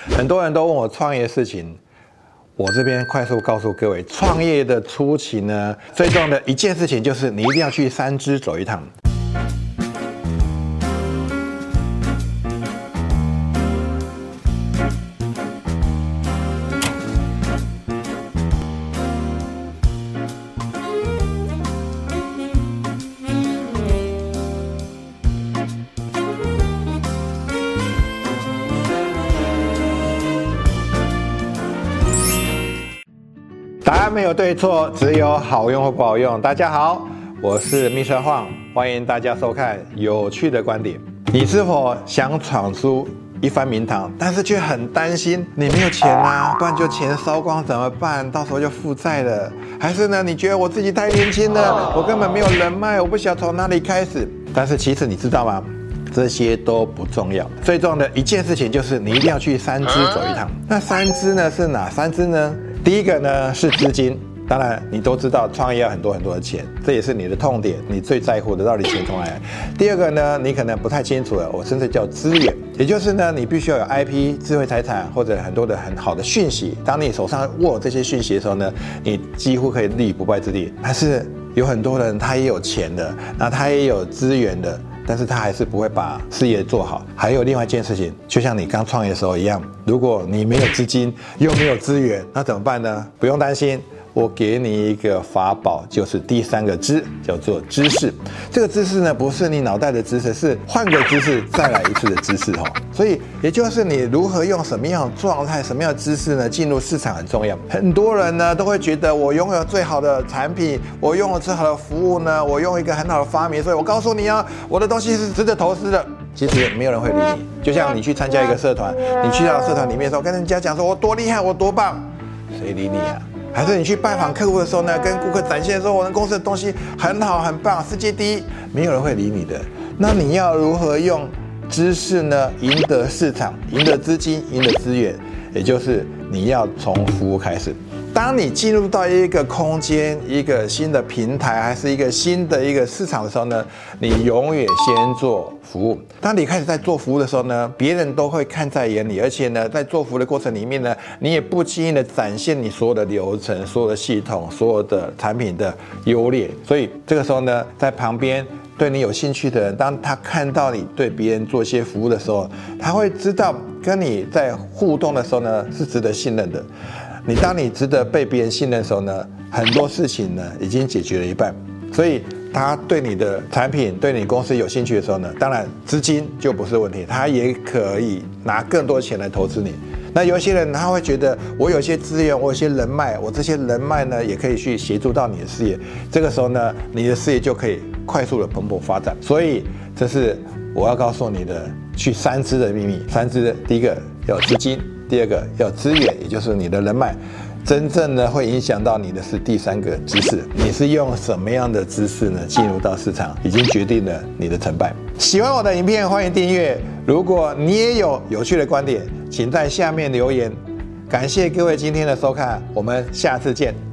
很多人都问我创业事情，我这边快速告诉各位，创业的初期呢，最重要的一件事情就是你一定要去三支走一趟。答案没有对错，只有好用或不好用。大家好，我是密车晃，欢迎大家收看有趣的观点。你是否想闯出一番名堂，但是却很担心你没有钱啊，不然就钱烧光怎么办？到时候就负债了。还是呢，你觉得我自己太年轻了，我根本没有人脉，我不晓得从哪里开始。但是其实你知道吗？这些都不重要，最重要的一件事情就是你一定要去三支走一趟。那三支呢是哪三支呢？第一个呢是资金，当然你都知道创业要很多很多的钱，这也是你的痛点，你最在乎的到底钱从哪来？第二个呢，你可能不太清楚了，我甚至叫资源，也就是呢你必须要有 IP、智慧财产或者很多的很好的讯息。当你手上握这些讯息的时候呢，你几乎可以立于不败之地。但是有很多人他也有钱的，那他也有资源的。但是他还是不会把事业做好。还有另外一件事情，就像你刚创业的时候一样，如果你没有资金又没有资源，那怎么办呢？不用担心。我给你一个法宝，就是第三个知，叫做知识。这个知识呢，不是你脑袋的知识，是换个知识再来一次的知识哈。所以，也就是你如何用什么样的状态、什么样的知识呢，进入市场很重要。很多人呢都会觉得，我拥有最好的产品，我拥有最好的服务呢，我用一个很好的发明，所以我告诉你啊，我的东西是值得投资的。其实没有人会理你。就像你去参加一个社团，你去到社团里面的时候，跟人家讲说我多厉害，我多棒，谁理你啊？还是你去拜访客户的时候呢，跟顾客展现说我们公司的东西很好很棒，世界第一，没有人会理你的。那你要如何用知识呢，赢得市场，赢得资金，赢得资源？也就是你要从服务开始。当你进入到一个空间、一个新的平台，还是一个新的一个市场的时候呢，你永远先做服务。当你开始在做服务的时候呢，别人都会看在眼里，而且呢，在做服务的过程里面呢，你也不轻易的展现你所有的流程、所有的系统、所有的产品的优劣。所以这个时候呢，在旁边对你有兴趣的人，当他看到你对别人做一些服务的时候，他会知道跟你在互动的时候呢，是值得信任的。你当你值得被别人信任的时候呢，很多事情呢已经解决了一半，所以他对你的产品、对你公司有兴趣的时候呢，当然资金就不是问题，他也可以拿更多钱来投资你。那有些人他会觉得，我有些资源，我有些人脉，我这些人脉呢也可以去协助到你的事业，这个时候呢，你的事业就可以快速的蓬勃发展。所以这是我要告诉你的去三支的秘密。三支，第一个要资金。第二个要资源，也就是你的人脉，真正呢会影响到你的是第三个知识。你是用什么样的知识呢进入到市场，已经决定了你的成败。喜欢我的影片，欢迎订阅。如果你也有有趣的观点，请在下面留言。感谢各位今天的收看，我们下次见。